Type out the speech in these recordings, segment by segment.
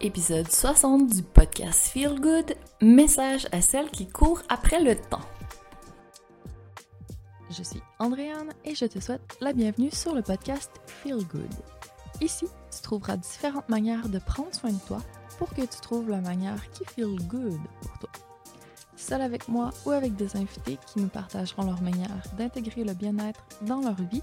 épisode 60 du podcast Feel Good, message à celles qui courent après le temps. Je suis Andréane et je te souhaite la bienvenue sur le podcast Feel Good. Ici, tu trouveras différentes manières de prendre soin de toi pour que tu trouves la manière qui feel good pour toi. Seul avec moi ou avec des invités qui nous partageront leur manière d'intégrer le bien-être dans leur vie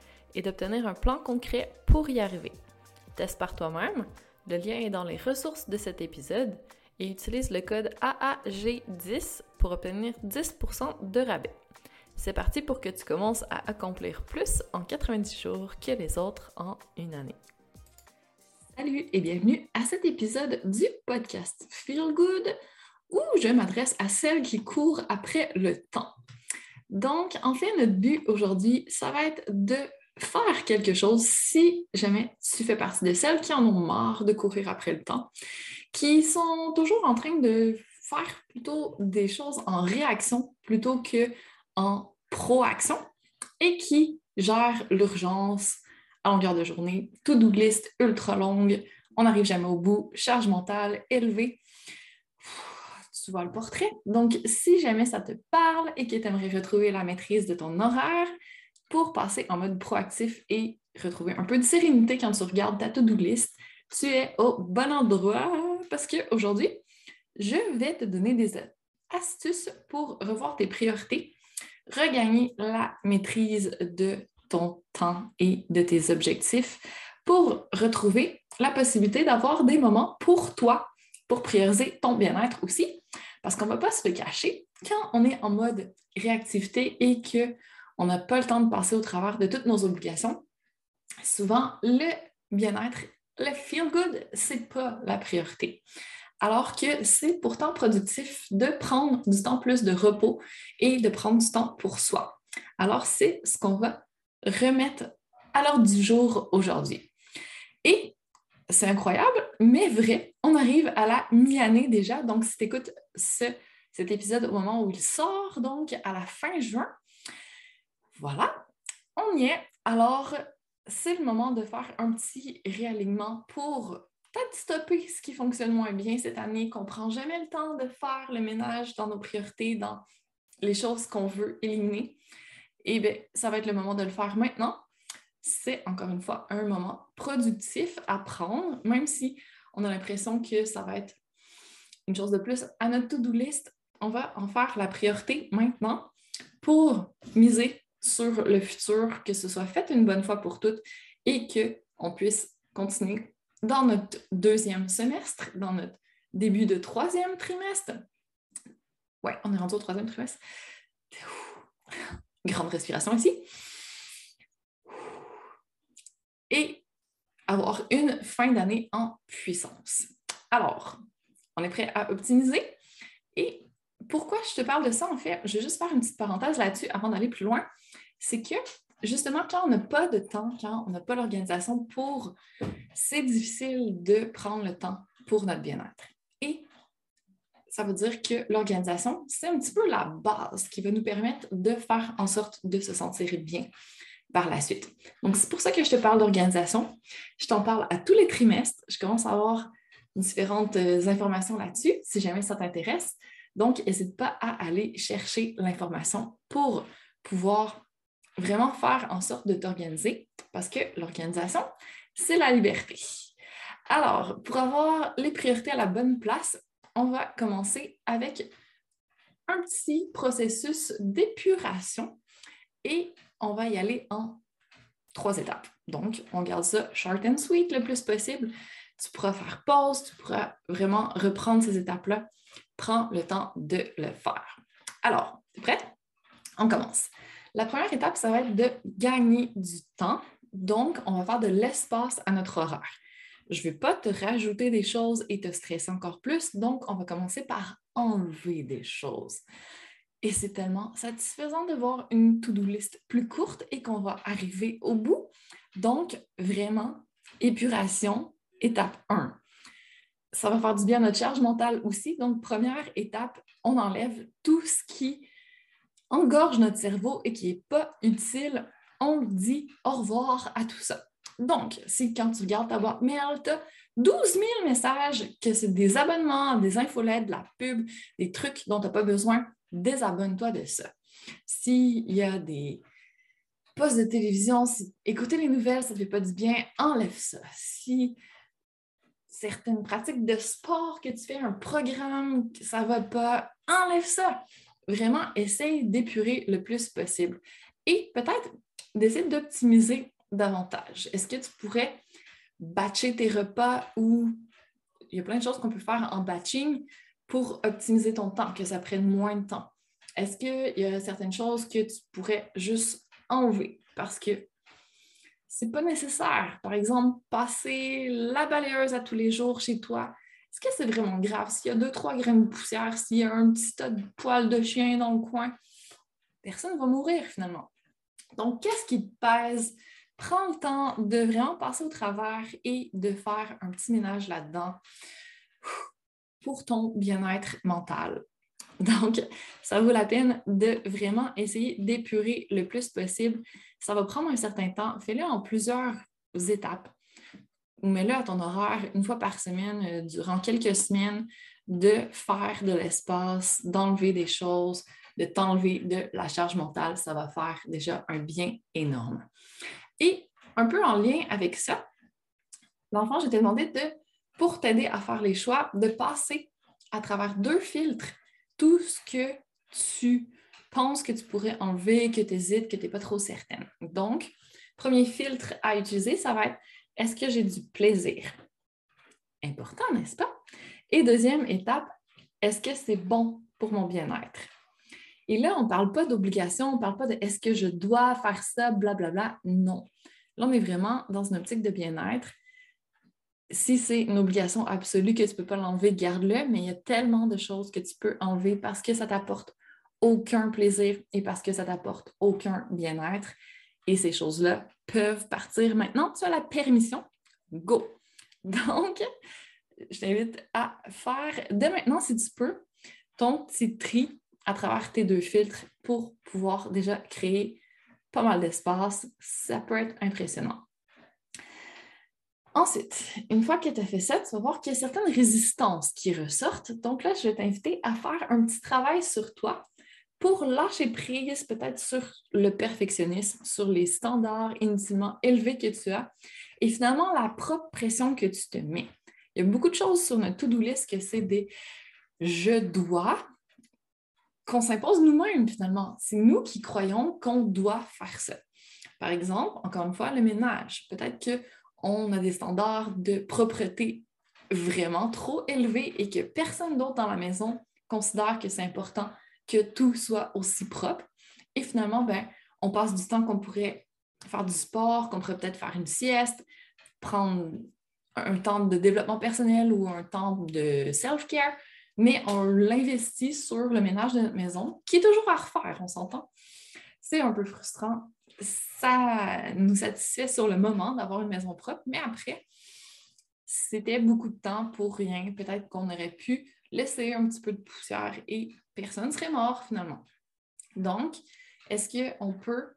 et d'obtenir un plan concret pour y arriver. Teste par toi-même. Le lien est dans les ressources de cet épisode et utilise le code AAG10 pour obtenir 10% de rabais. C'est parti pour que tu commences à accomplir plus en 90 jours que les autres en une année. Salut et bienvenue à cet épisode du podcast Feel Good où je m'adresse à celles qui courent après le temps. Donc, en fait, notre but aujourd'hui, ça va être de faire quelque chose si jamais tu fais partie de celles qui en ont marre de courir après le temps, qui sont toujours en train de faire plutôt des choses en réaction plutôt que en proaction et qui gèrent l'urgence à longueur de journée, to-do ultra longue, on n'arrive jamais au bout, charge mentale élevée. Tu vois le portrait. Donc, si jamais ça te parle et que tu aimerais retrouver la maîtrise de ton horaire, pour passer en mode proactif et retrouver un peu de sérénité quand tu regardes ta to-do list, tu es au bon endroit parce qu'aujourd'hui, je vais te donner des astuces pour revoir tes priorités, regagner la maîtrise de ton temps et de tes objectifs pour retrouver la possibilité d'avoir des moments pour toi, pour prioriser ton bien-être aussi. Parce qu'on ne va pas se le cacher, quand on est en mode réactivité et que on n'a pas le temps de passer au travers de toutes nos obligations. Souvent, le bien-être, le feel good, c'est pas la priorité. Alors que c'est pourtant productif de prendre du temps plus de repos et de prendre du temps pour soi. Alors, c'est ce qu'on va remettre à l'ordre du jour aujourd'hui. Et c'est incroyable, mais vrai, on arrive à la mi-année déjà. Donc, si tu écoutes cet épisode au moment où il sort, donc à la fin juin, voilà, on y est. Alors, c'est le moment de faire un petit réalignement pour peut-être stopper ce qui fonctionne moins bien cette année, qu'on prend jamais le temps de faire le ménage dans nos priorités, dans les choses qu'on veut éliminer. Et eh bien, ça va être le moment de le faire maintenant. C'est encore une fois un moment productif à prendre, même si on a l'impression que ça va être une chose de plus à notre to-do list. On va en faire la priorité maintenant pour miser sur le futur, que ce soit fait une bonne fois pour toutes et qu'on puisse continuer dans notre deuxième semestre, dans notre début de troisième trimestre. Ouais, on est rendu au troisième trimestre. Grande respiration ici. Et avoir une fin d'année en puissance. Alors, on est prêt à optimiser. Et pourquoi je te parle de ça, en fait, je vais juste faire une petite parenthèse là-dessus avant d'aller plus loin c'est que justement, quand on n'a pas de temps, quand on n'a pas l'organisation pour, c'est difficile de prendre le temps pour notre bien-être. Et ça veut dire que l'organisation, c'est un petit peu la base qui va nous permettre de faire en sorte de se sentir bien par la suite. Donc, c'est pour ça que je te parle d'organisation. Je t'en parle à tous les trimestres. Je commence à avoir différentes euh, informations là-dessus, si jamais ça t'intéresse. Donc, n'hésite pas à aller chercher l'information pour pouvoir vraiment faire en sorte de t'organiser parce que l'organisation, c'est la liberté. Alors, pour avoir les priorités à la bonne place, on va commencer avec un petit processus d'épuration et on va y aller en trois étapes. Donc, on garde ça short and sweet le plus possible. Tu pourras faire pause, tu pourras vraiment reprendre ces étapes-là. Prends le temps de le faire. Alors, tu es prête? On commence. La première étape, ça va être de gagner du temps. Donc, on va faire de l'espace à notre horaire. Je ne vais pas te rajouter des choses et te stresser encore plus. Donc, on va commencer par enlever des choses. Et c'est tellement satisfaisant de voir une to-do list plus courte et qu'on va arriver au bout. Donc, vraiment, épuration, étape 1. Ça va faire du bien à notre charge mentale aussi. Donc, première étape, on enlève tout ce qui engorge notre cerveau et qui n'est pas utile. On dit au revoir à tout ça. Donc, si quand tu regardes ta boîte mail, tu as 12 000 messages, que c'est des abonnements, des infolettes, de la pub, des trucs dont tu n'as pas besoin, désabonne-toi de ça. S'il y a des postes de télévision, si écouter les nouvelles, ça ne fait pas du bien, enlève ça. Si certaines pratiques de sport que tu fais, un programme, ça ne va pas, enlève ça. Vraiment, essaye d'épurer le plus possible. Et peut-être d'essayer d'optimiser davantage. Est-ce que tu pourrais batcher tes repas ou il y a plein de choses qu'on peut faire en batching pour optimiser ton temps, que ça prenne moins de temps? Est-ce qu'il y a certaines choses que tu pourrais juste enlever? Parce que c'est pas nécessaire? Par exemple, passer la balayeuse à tous les jours chez toi. Est-ce que c'est vraiment grave? S'il y a deux, trois graines de poussière, s'il y a un petit tas de poils de chien dans le coin, personne ne va mourir finalement. Donc, qu'est-ce qui te pèse? Prends le temps de vraiment passer au travers et de faire un petit ménage là-dedans pour ton bien-être mental. Donc, ça vaut la peine de vraiment essayer d'épurer le plus possible. Ça va prendre un certain temps. Fais-le en plusieurs étapes. Mets-le à ton horaire une fois par semaine, euh, durant quelques semaines, de faire de l'espace, d'enlever des choses, de t'enlever de la charge mentale. Ça va faire déjà un bien énorme. Et un peu en lien avec ça, l'enfant, je t'ai demandé de, pour t'aider à faire les choix, de passer à travers deux filtres tout ce que tu penses que tu pourrais enlever, que tu hésites, que tu n'es pas trop certaine. Donc, premier filtre à utiliser, ça va être est-ce que j'ai du plaisir? Important, n'est-ce pas? Et deuxième étape, est-ce que c'est bon pour mon bien-être? Et là, on ne parle pas d'obligation, on ne parle pas de est-ce que je dois faire ça, blablabla. Bla, bla. Non. Là, on est vraiment dans une optique de bien-être. Si c'est une obligation absolue que tu ne peux pas l'enlever, garde-le, mais il y a tellement de choses que tu peux enlever parce que ça t'apporte aucun plaisir et parce que ça t'apporte aucun bien-être. Et ces choses-là peuvent partir maintenant. Tu as la permission. Go! Donc, je t'invite à faire dès maintenant, si tu peux, ton petit tri à travers tes deux filtres pour pouvoir déjà créer pas mal d'espace. Ça peut être impressionnant. Ensuite, une fois que tu as fait ça, tu vas voir qu'il y a certaines résistances qui ressortent. Donc là, je vais t'inviter à faire un petit travail sur toi pour lâcher prise peut-être sur le perfectionnisme, sur les standards inutilement élevés que tu as et finalement la propre pression que tu te mets. Il y a beaucoup de choses sur notre to-do list que c'est des je dois, qu'on s'impose nous-mêmes finalement. C'est nous qui croyons qu'on doit faire ça. Par exemple, encore une fois, le ménage. Peut-être qu'on a des standards de propreté vraiment trop élevés et que personne d'autre dans la maison considère que c'est important que tout soit aussi propre. Et finalement, ben, on passe du temps qu'on pourrait faire du sport, qu'on pourrait peut-être faire une sieste, prendre un temps de développement personnel ou un temps de self-care mais on l'investit sur le ménage de notre maison, qui est toujours à refaire, on s'entend. C'est un peu frustrant. Ça nous satisfait sur le moment d'avoir une maison propre, mais après, c'était beaucoup de temps pour rien. Peut-être qu'on aurait pu laisser un petit peu de poussière et personne ne serait mort finalement. Donc, est-ce qu'on peut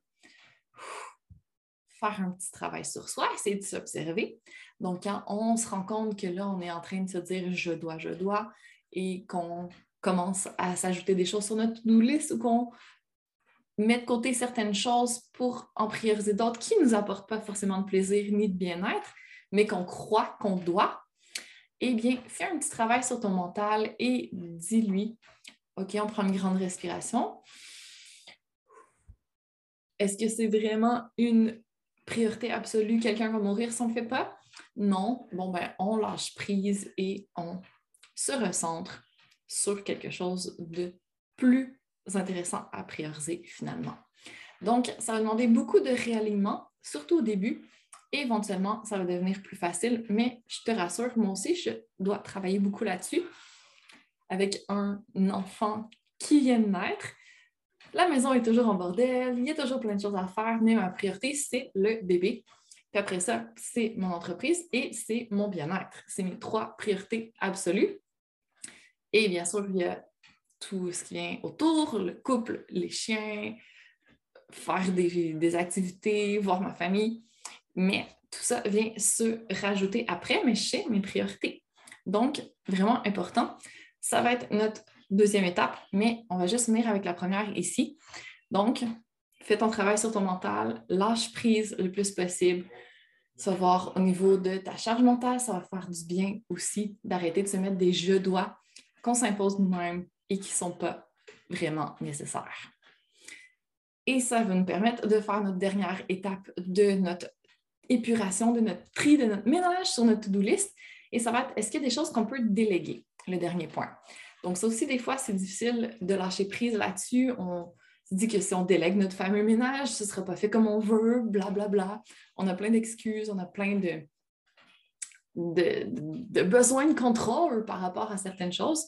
faire un petit travail sur soi, essayer de s'observer? Donc, quand on se rend compte que là, on est en train de se dire je dois, je dois, et qu'on commence à s'ajouter des choses sur notre to-do ou qu'on met de côté certaines choses pour en prioriser d'autres qui ne nous apportent pas forcément de plaisir ni de bien-être, mais qu'on croit qu'on doit, eh bien, fais un petit travail sur ton mental et dis-lui, OK, on prend une grande respiration. Est-ce que c'est vraiment une priorité absolue? Quelqu'un va mourir si on ne le fait pas? Non. Bon, ben, on lâche prise et on se recentre sur quelque chose de plus intéressant à prioriser finalement. Donc, ça va demander beaucoup de réalignement, surtout au début. Éventuellement, ça va devenir plus facile. Mais je te rassure, moi aussi, je dois travailler beaucoup là-dessus. Avec un enfant qui vient de naître, la maison est toujours en bordel, il y a toujours plein de choses à faire, mais ma priorité, c'est le bébé. Puis après ça, c'est mon entreprise et c'est mon bien-être. C'est mes trois priorités absolues. Et bien sûr, il y a tout ce qui vient autour, le couple, les chiens, faire des, activités, voir ma famille. Mais tout ça vient se rajouter après, mais chez mes priorités. Donc, vraiment important. Ça va être notre deuxième étape, mais on va juste venir avec la première ici. Donc, fais ton travail sur ton mental, lâche prise le plus possible. Ça va voir au niveau de ta charge mentale, ça va faire du bien aussi d'arrêter de se mettre des jeux doigts qu'on s'impose nous-mêmes et qui ne sont pas vraiment nécessaires. Et ça va nous permettre de faire notre dernière étape de notre épuration, de notre tri, de notre ménage sur notre to-do list. Et ça va être, est-ce qu'il y a des choses qu'on peut déléguer? Le dernier point. Donc, ça aussi, des fois, c'est difficile de lâcher prise là-dessus. On se dit que si on délègue notre fameux ménage, ce ne sera pas fait comme on veut, blablabla. Bla, bla. On a plein d'excuses, on a plein de, de, de besoins de contrôle par rapport à certaines choses.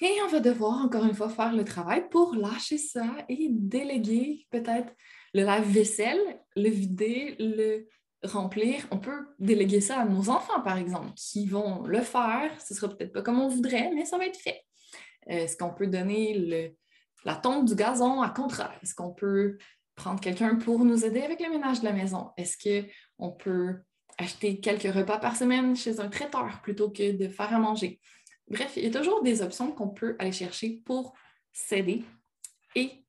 Et on va devoir encore une fois faire le travail pour lâcher ça et déléguer peut-être le lave-vaisselle, le vider, le remplir. On peut déléguer ça à nos enfants, par exemple, qui vont le faire. Ce sera peut-être pas comme on voudrait, mais ça va être fait. Est-ce qu'on peut donner la tombe du gazon? À contrat? Est-ce qu'on peut prendre quelqu'un pour nous aider avec le ménage de la maison? Est-ce qu'on peut acheter quelques repas par semaine chez un traiteur plutôt que de faire à manger? Bref, il y a toujours des options qu'on peut aller chercher pour s'aider. Et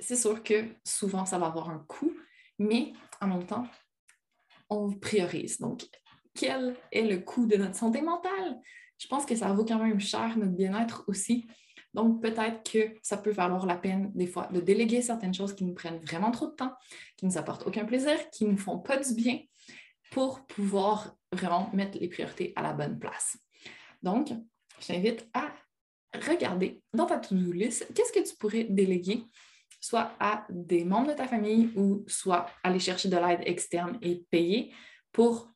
c'est sûr que souvent, ça va avoir un coût, mais en même temps, on priorise. Donc, quel est le coût de notre santé mentale? Je pense que ça vaut quand même cher notre bien-être aussi. Donc, peut-être que ça peut valoir la peine des fois de déléguer certaines choses qui nous prennent vraiment trop de temps, qui ne nous apportent aucun plaisir, qui ne nous font pas du bien pour pouvoir vraiment mettre les priorités à la bonne place. Donc, je t'invite à regarder dans ta to-do list qu'est-ce que tu pourrais déléguer, soit à des membres de ta famille ou soit aller chercher de l'aide externe et payer pour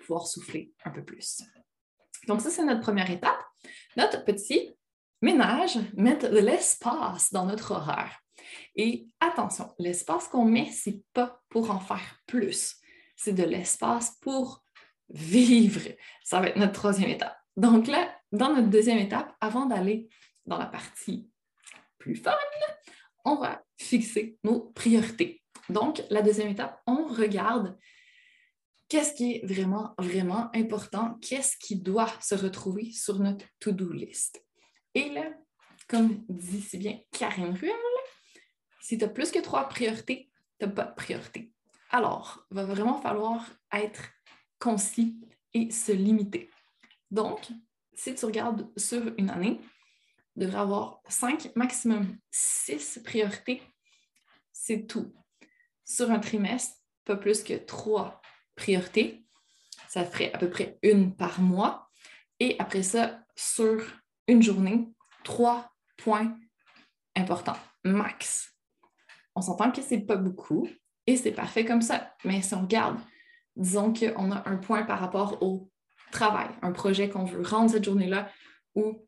pouvoir souffler un peu plus. Donc, ça, c'est notre première étape. Notre petit ménage, mettre de l'espace dans notre horaire. Et attention, l'espace qu'on met, ce n'est pas pour en faire plus. C'est de l'espace pour vivre. Ça va être notre troisième étape. Donc là, dans notre deuxième étape, avant d'aller dans la partie plus fun, on va fixer nos priorités. Donc, la deuxième étape, on regarde qu'est-ce qui est vraiment, vraiment important, qu'est-ce qui doit se retrouver sur notre to-do list. Et là, comme dit si bien Karine Ruel, si tu as plus que trois priorités, tu n'as pas de priorité. Alors, il va vraiment falloir être concis et se limiter. Donc, si tu regardes sur une année, tu devrais avoir cinq, maximum six priorités. C'est tout. Sur un trimestre, pas plus que trois priorités. Ça ferait à peu près une par mois. Et après ça, sur une journée, trois points importants, max. On s'entend que ce n'est pas beaucoup et c'est parfait comme ça. Mais si on regarde, disons qu'on a un point par rapport au travail, un projet qu'on veut rendre cette journée-là ou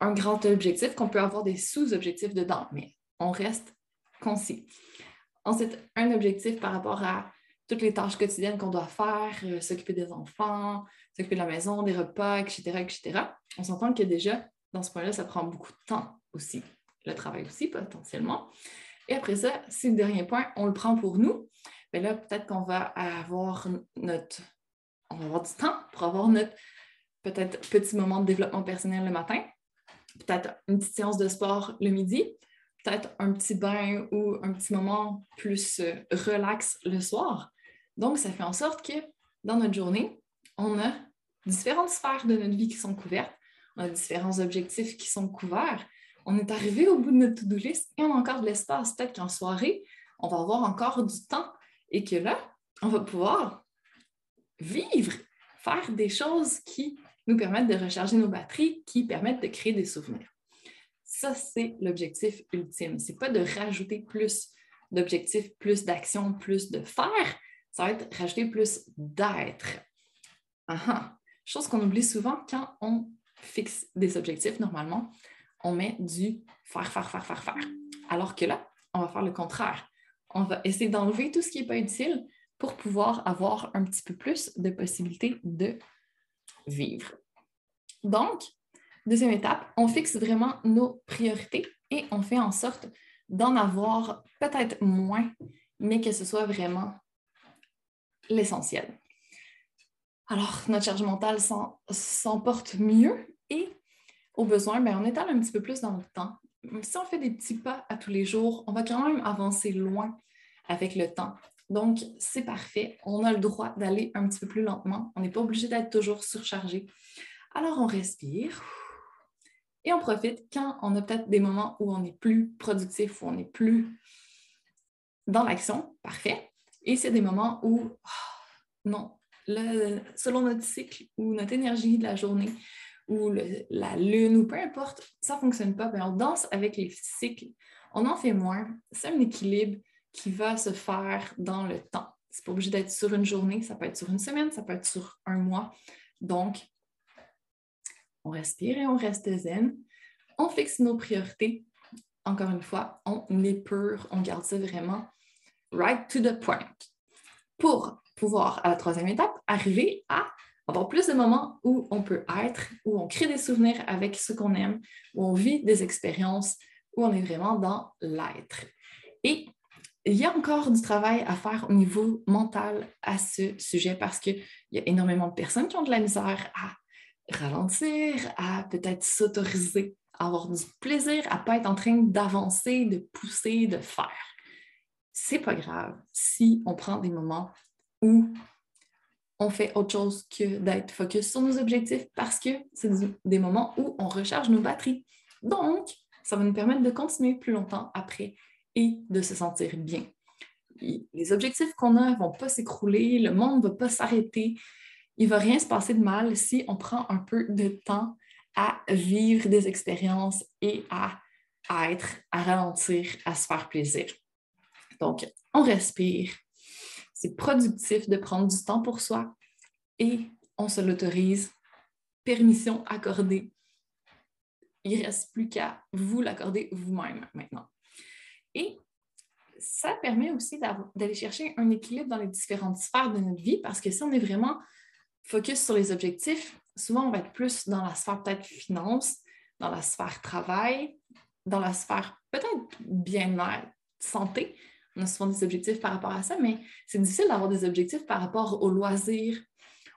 un grand objectif qu'on peut avoir des sous-objectifs dedans, mais on reste concis. Ensuite, un objectif par rapport à toutes les tâches quotidiennes qu'on doit faire, euh, s'occuper des enfants, s'occuper de la maison, des repas, etc., etc. On s'entend que déjà, dans ce point-là, ça prend beaucoup de temps aussi. Le travail aussi, potentiellement. Et après ça, si le dernier point, on le prend pour nous, bien là, peut-être qu'on va avoir notre on va avoir du temps pour avoir notre peut-être petit moment de développement personnel le matin, peut-être une petite séance de sport le midi, peut-être un petit bain ou un petit moment plus euh, relax le soir. Donc, ça fait en sorte que dans notre journée, on a différentes sphères de notre vie qui sont couvertes, on a différents objectifs qui sont couverts. On est arrivé au bout de notre to-do list et on a encore de l'espace. Peut-être qu'en soirée, on va avoir encore du temps et que là, on va pouvoir vivre, faire des choses qui nous permettent de recharger nos batteries, qui permettent de créer des souvenirs. Ça, c'est l'objectif ultime. Ce n'est pas de rajouter plus d'objectifs, plus d'actions, plus de faire. Ça va être rajouter plus d'être. Chose qu'on oublie souvent quand on fixe des objectifs, normalement, on met du faire, faire, faire, faire, faire. Alors que là, on va faire le contraire. On va essayer d'enlever tout ce qui n'est pas utile pour pouvoir avoir un petit peu plus de possibilités de Donc, deuxième étape, on fixe vraiment nos priorités et on fait en sorte d'en avoir peut-être moins, mais que ce soit vraiment l'essentiel. Alors, notre charge mentale s'emporte mieux et au besoin, ben, on étale un petit peu plus dans le temps. Si on fait des petits pas à tous les jours, on va quand même avancer loin avec le temps. Donc, c'est parfait. On a le droit d'aller un petit peu plus lentement. On n'est pas obligé d'être toujours surchargé. Alors, on respire et on profite quand on a peut-être des moments où on est plus productif, où on est plus dans l'action. Parfait. Et c'est des moments où, ah, non, selon notre cycle ou notre énergie de la journée ou la lune ou peu importe, ça ne fonctionne pas, bien, on danse avec les cycles. On en fait moins. C'est un équilibre qui va se faire dans le temps. C'est pas obligé d'être sur une journée, ça peut être sur une semaine, ça peut être sur un mois. Donc, on respire et on reste zen. On fixe nos priorités. Encore une fois, on pur, on garde ça vraiment right to the point. Pour pouvoir, à la troisième étape, arriver à avoir plus de moments où on peut être, où on crée des souvenirs avec ce qu'on aime, où on vit des expériences, où on est vraiment dans l'être. Et il y a encore du travail à faire au niveau mental à ce sujet parce qu'il y a énormément de personnes qui ont de la misère à ralentir, à peut-être s'autoriser à avoir du plaisir, à ne pas être en train d'avancer, de pousser, de faire. C'est pas grave si on prend des moments où on fait autre chose que d'être focus sur nos objectifs parce que c'est des moments où on recharge nos batteries. Donc, ça va nous permettre de continuer plus longtemps après et de se sentir bien. Les objectifs qu'on a ne vont pas s'écrouler, le monde ne va pas s'arrêter. Il ne va rien se passer de mal si on prend un peu de temps à vivre des expériences et à, être, à ralentir, à se faire plaisir. Donc, on respire, c'est productif de prendre du temps pour soi et on se l'autorise. Permission accordée. Il ne reste plus qu'à vous l'accorder vous-même maintenant. Et ça permet aussi d'aller chercher un équilibre dans les différentes sphères de notre vie parce que si on est vraiment focus sur les objectifs, souvent on va être plus dans la sphère peut-être finance, dans la sphère travail, dans la sphère peut-être bien-être, santé, on a souvent des objectifs par rapport à ça, mais c'est difficile d'avoir des objectifs par rapport aux loisirs.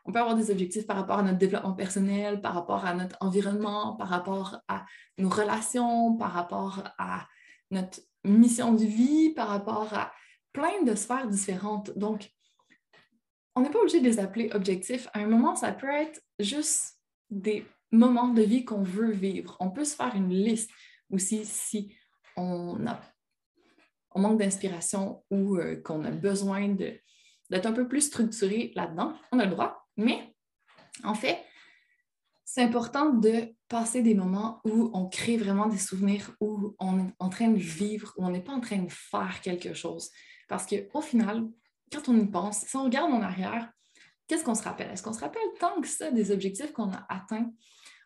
On peut avoir des objectifs par rapport à notre développement personnel, par rapport à notre environnement, par rapport à nos relations, par rapport à notre mission de vie, par rapport à plein de sphères différentes. Donc, on n'est pas obligé de les appeler objectifs. À un moment, ça peut être juste des moments de vie qu'on veut vivre. On peut se faire une liste aussi si on a on manque d'inspiration ou euh, qu'on a besoin d'être un peu plus structuré là-dedans, on a le droit. Mais en fait, c'est important de passer des moments où on crée vraiment des souvenirs, où on est en train de vivre, où on n'est pas en train de faire quelque chose. Parce qu'au final, quand on y pense, si on regarde en arrière, qu'est-ce qu'on se rappelle? Est-ce qu'on se rappelle tant que ça des objectifs qu'on a atteints?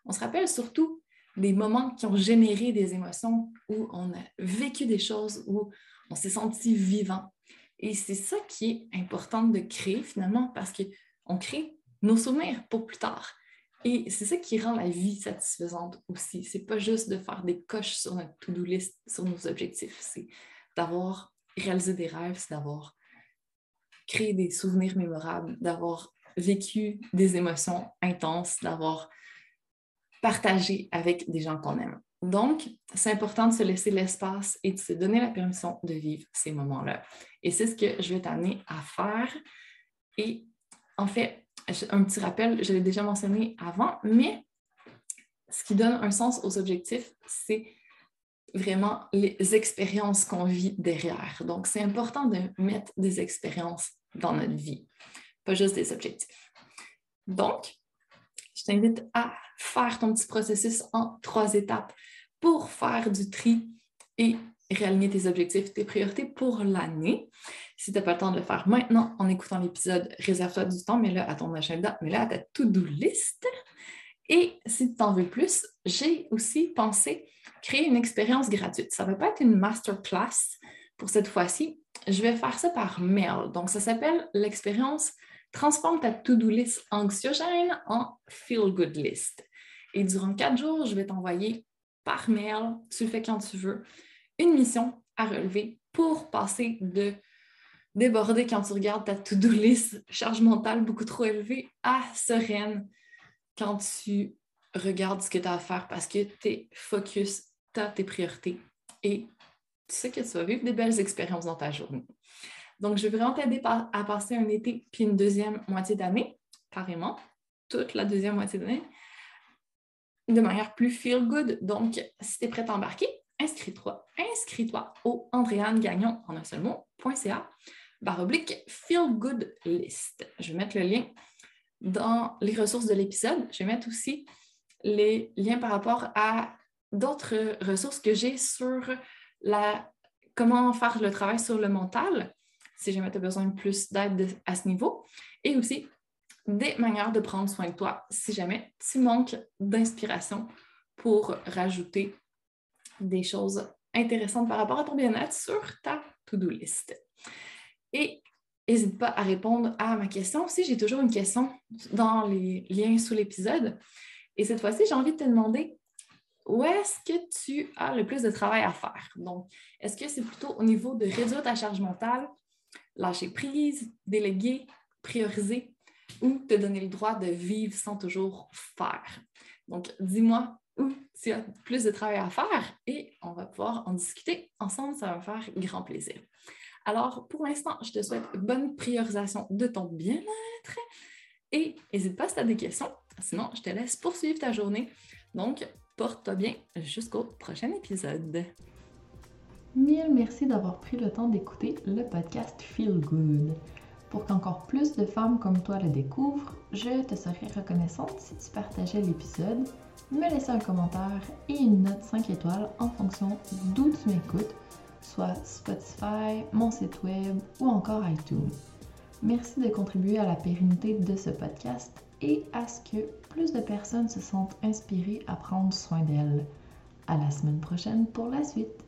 On se rappelle surtout des moments qui ont généré des émotions, où on a vécu des choses, où on s'est senti vivant. Et c'est ça qui est important de créer finalement parce qu'on crée nos souvenirs pour plus tard. Et c'est ça qui rend la vie satisfaisante aussi. C'est pas juste de faire des coches sur notre to-do list, sur nos objectifs. C'est d'avoir réalisé des rêves, c'est d'avoir créé des souvenirs mémorables, d'avoir vécu des émotions intenses, d'avoir partagé avec des gens qu'on aime. Donc, c'est important de se laisser l'espace et de se donner la permission de vivre ces moments-là. Et c'est ce que je vais t'amener à faire. Et en fait, un petit rappel, je l'ai déjà mentionné avant, mais ce qui donne un sens aux objectifs, c'est vraiment les expériences qu'on vit derrière. Donc, c'est important de mettre des expériences dans notre vie, pas juste des objectifs. Donc, je t'invite à faire ton petit processus en trois étapes pour faire du tri et réaligner tes objectifs, tes priorités pour l'année. Si tu n'as pas le temps de le faire maintenant en écoutant l'épisode, réserve-toi du temps, mets-le à ton agenda, mets-le à ta to-do list. Et si tu t'en veux plus, j'ai aussi pensé créer une expérience gratuite. Ça ne va pas être une masterclass pour cette fois-ci. Je vais faire ça par mail. Donc, ça s'appelle l'expérience Transforme ta to-do list anxiogène en feel-good list. Et durant quatre jours, je vais t'envoyer par mail, tu le fais quand tu veux, une mission à relever pour passer de déborder quand tu regardes ta to-do list, charge mentale beaucoup trop élevée, à sereine quand tu regardes ce que tu as à faire parce que tu es focus, tu as tes priorités et tu sais que tu vas vivre des belles expériences dans ta journée. Donc, je vais vraiment t'aider à passer un été puis une deuxième moitié d'année, carrément, toute la deuxième moitié d'année, de manière plus feel good. Donc, si tu es prêt à embarquer, inscris-toi, inscris-toi au Gagnon en un seul mot.ca baroblique feel good list. Je vais mettre le lien dans les ressources de l'épisode. Je vais mettre aussi les liens par rapport à d'autres ressources que j'ai sur la comment faire le travail sur le mental si jamais tu as besoin de plus d'aide à ce niveau. Et aussi des manières de prendre soin de toi si jamais tu manques d'inspiration pour rajouter des choses intéressantes par rapport à ton bien-être sur ta to-do list. Et n'hésite pas à répondre à ma question. Si j'ai toujours une question dans les liens sous l'épisode. Et cette fois-ci, j'ai envie de te demander où est-ce que tu as le plus de travail à faire? Donc, est-ce que c'est plutôt au niveau de réduire ta charge mentale, lâcher prise, déléguer, prioriser ou te donner le droit de vivre sans toujours faire? Donc, dis-moi où tu as plus de travail à faire et on va pouvoir en discuter ensemble. Ça va me faire grand plaisir. Alors, pour l'instant, je te souhaite bonne priorisation de ton bien-être et n'hésite pas si tu as des questions. Sinon, je te laisse poursuivre ta journée. Donc, porte-toi bien jusqu'au prochain épisode. Mille merci d'avoir pris le temps d'écouter le podcast Feel Good. Pour qu'encore plus de femmes comme toi le découvrent, je te serais reconnaissante si tu partageais l'épisode, me laissais un commentaire et une note 5 étoiles en fonction d'où tu m'écoutes, soit Spotify, mon site web ou encore iTunes. Merci de contribuer à la pérennité de ce podcast et à ce que plus de personnes se sentent inspirées à prendre soin d'elles. À la semaine prochaine pour la suite.